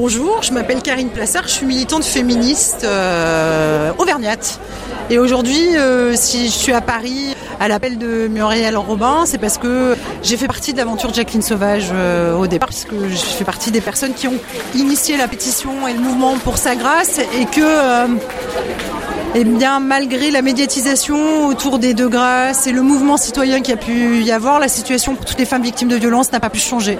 Bonjour, je m'appelle Karine Plassard, je suis militante féministe euh, auvergnate. Et aujourd'hui, euh, si je suis à Paris à l'appel de Muriel Robin, c'est parce que j'ai fait partie de l'aventure Jacqueline Sauvage euh, au départ, puisque je fais partie des personnes qui ont initié la pétition et le mouvement pour sa grâce, et que eh bien, malgré la médiatisation autour des deux grâces et le mouvement citoyen qui a pu y avoir, la situation pour toutes les femmes victimes de violences n'a pas pu changer.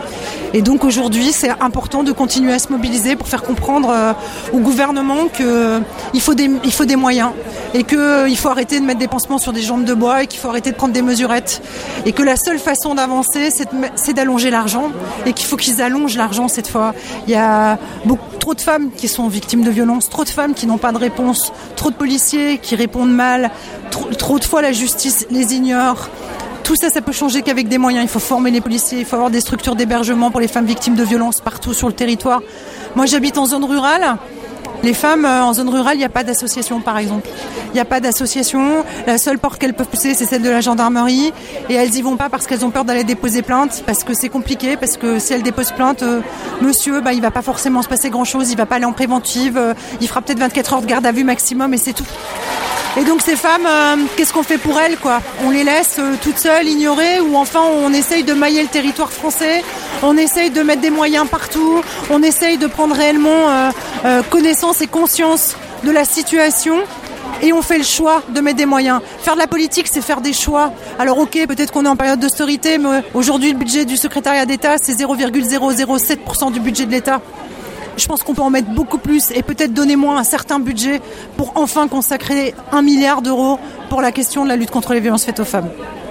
Et donc aujourd'hui, c'est important de continuer à se mobiliser pour faire comprendre euh, au gouvernement qu'il euh, faut, des, moyens et qu'il euh, faut arrêter de mettre des pansements sur des jambes de bois et qu'il faut arrêter de prendre des mesurettes. Et que la seule façon d'avancer, c'est d'allonger l'argent et qu'il faut qu'ils allongent l'argent cette fois. Il y a trop de femmes qui sont victimes de violences, trop de femmes qui n'ont pas de réponse, trop de policiers qui répondent mal, trop, trop de fois la justice les ignore. Tout ça, ça peut changer qu'avec des moyens. Il faut former les policiers, il faut avoir des structures d'hébergement pour les femmes victimes de violences partout sur le territoire. Moi, j'habite en zone rurale. Les femmes euh, en zone rurale, il n'y a pas d'association, par exemple. Il n'y a pas d'association. La seule porte qu'elles peuvent pousser, c'est celle de la gendarmerie. Et elles y vont pas parce qu'elles ont peur d'aller déposer plainte, parce que c'est compliqué, parce que si elles déposent plainte, euh, monsieur, bah, il va pas forcément se passer grand-chose. Il va pas aller en préventive. Euh, il fera peut-être 24 heures de garde à vue maximum, et c'est tout. Et donc ces femmes, qu'est-ce qu'on fait pour elles quoi? On les laisse toutes seules, ignorées, ou enfin on essaye de mailler le territoire français, on essaye de mettre des moyens partout, on essaye de prendre réellement euh, connaissance et conscience de la situation et on fait le choix de mettre des moyens. Faire de la politique, c'est faire des choix. Alors ok, peut-être qu'on est en période d'austérité, mais aujourd'hui le budget du secrétariat d'État, c'est 0,007% du budget de l'État. Je pense qu'on peut en mettre beaucoup plus et peut-être donner moins un certain budget pour enfin consacrer un milliard d'euros pour la question de la lutte contre les violences faites aux femmes.